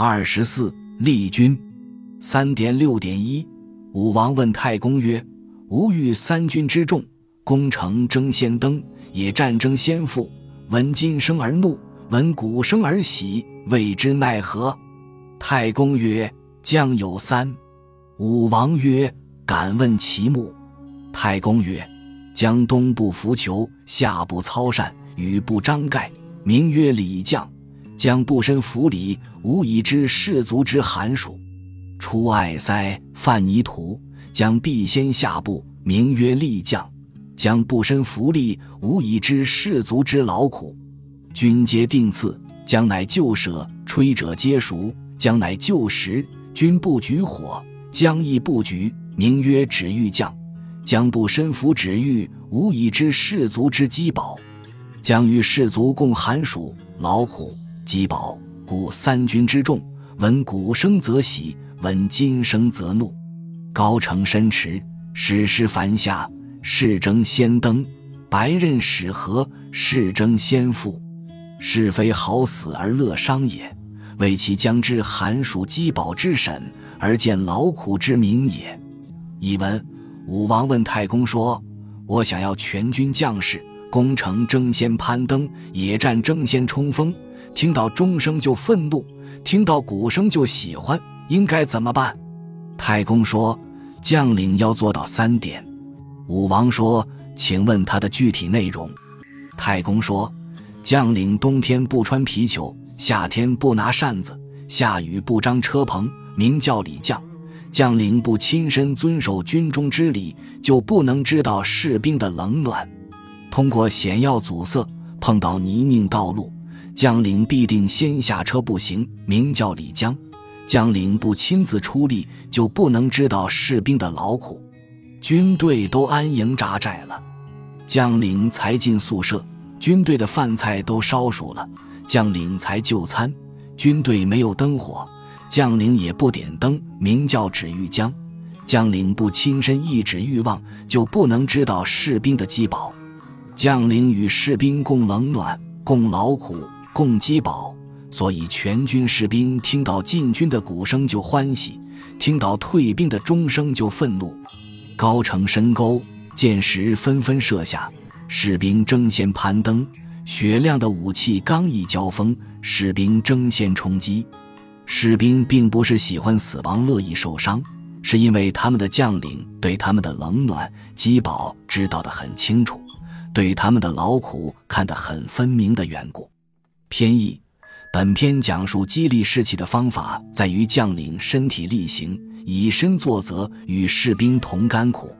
二十四，立军。三点六点一，武王问太公曰：“吾欲三军之众，攻城争先登，也战争先富。闻金声而怒，闻鼓声而喜，谓之奈何？”太公曰：“将有三。”武王曰：“敢问其目？”太公曰：“将东部伏裘，下不操扇，羽不张盖，名曰礼将。将不身服礼，无以知士卒之寒暑。出艾塞，犯泥土，将必先下部，名曰厉将。将不身服力，无以知士卒之劳苦。军皆定次，将乃就舍，吹者皆熟。将乃就时，军不举火，将亦不举，名曰止欲将。将不身服止欲，无以知士卒之饥饱。将与士卒共寒暑劳苦。击宝，故三军之众，闻鼓声则喜，闻金声则怒。高城深池，矢师繁下，士争先登；白刃使合，士争先富。是非好死而乐伤也，为其将之寒暑饥饱之审，而见劳苦之名也。译文：武王问太公说：“我想要全军将士攻城争先攀登，野战争先冲锋。”听到钟声就愤怒，听到鼓声就喜欢，应该怎么办？太公说：“将领要做到三点。”武王说：“请问他的具体内容？”太公说：“将领冬天不穿皮裘，夏天不拿扇子，下雨不张车棚，名叫礼将。将领不亲身遵守军中之礼，就不能知道士兵的冷暖。通过险要阻塞，碰到泥泞道路。”将领必定先下车步行，名叫李江。将领不亲自出力，就不能知道士兵的劳苦。军队都安营扎寨了，将领才进宿舍，军队的饭菜都烧熟了，将领才就餐。军队没有灯火，将领也不点灯，名叫指欲江。将领不亲身一指欲望，就不能知道士兵的饥饱。将领与士兵共冷暖，共劳苦。共饥饱，所以全军士兵听到进军的鼓声就欢喜，听到退兵的钟声就愤怒。高城深沟，箭石纷纷射下，士兵争先攀登；雪亮的武器刚一交锋，士兵争先冲击。士兵并不是喜欢死亡、乐意受伤，是因为他们的将领对他们的冷暖、饥饱知道得很清楚，对他们的劳苦看得很分明的缘故。偏义，本篇讲述激励士气的方法在于将领身体力行，以身作则，与士兵同甘苦。